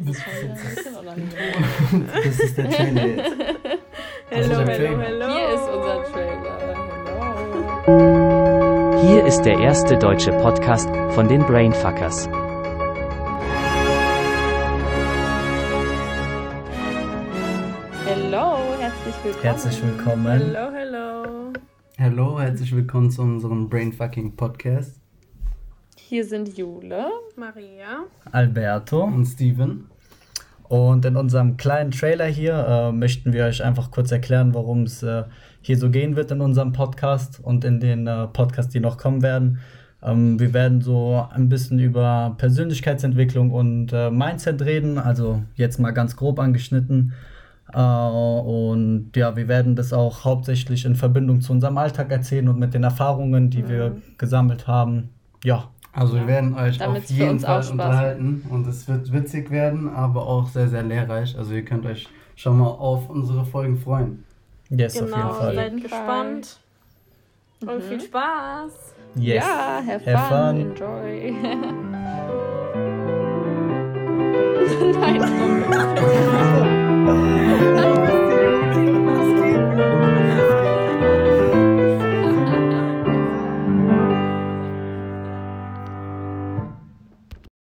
Das ist schon wieder ein bisschen unangenehm. das ist der Trailer jetzt. Hello, Also hello, Trailer. hello. Hier ist unser Trailer. Hello. Hier ist der erste deutsche Podcast von den Brainfuckers. Hello, herzlich willkommen. Herzlich willkommen. Hello, hello. Hallo, herzlich willkommen zu unserem Brainfucking Podcast. Hier sind Jule. Maria. Alberto. Und Steven. Und in unserem kleinen Trailer hier äh, möchten wir euch einfach kurz erklären, worum es äh, hier so gehen wird in unserem Podcast und in den äh, Podcasts, die noch kommen werden. Ähm, wir werden so ein bisschen über Persönlichkeitsentwicklung und äh, Mindset reden, also jetzt mal ganz grob angeschnitten. Äh, und ja, wir werden das auch hauptsächlich in Verbindung zu unserem Alltag erzählen und mit den Erfahrungen, die wir gesammelt haben. Ja, Also wir werden euch Damit's auf jeden Fall unterhalten und es wird witzig werden, aber auch sehr, sehr lehrreich. Also ihr könnt euch schon mal auf unsere Folgen freuen. yes, auf Genau, jeden Fall. seid gespannt. Und Mhm. viel Spaß. Yes. Ja, have, Have fun, fun. enjoy.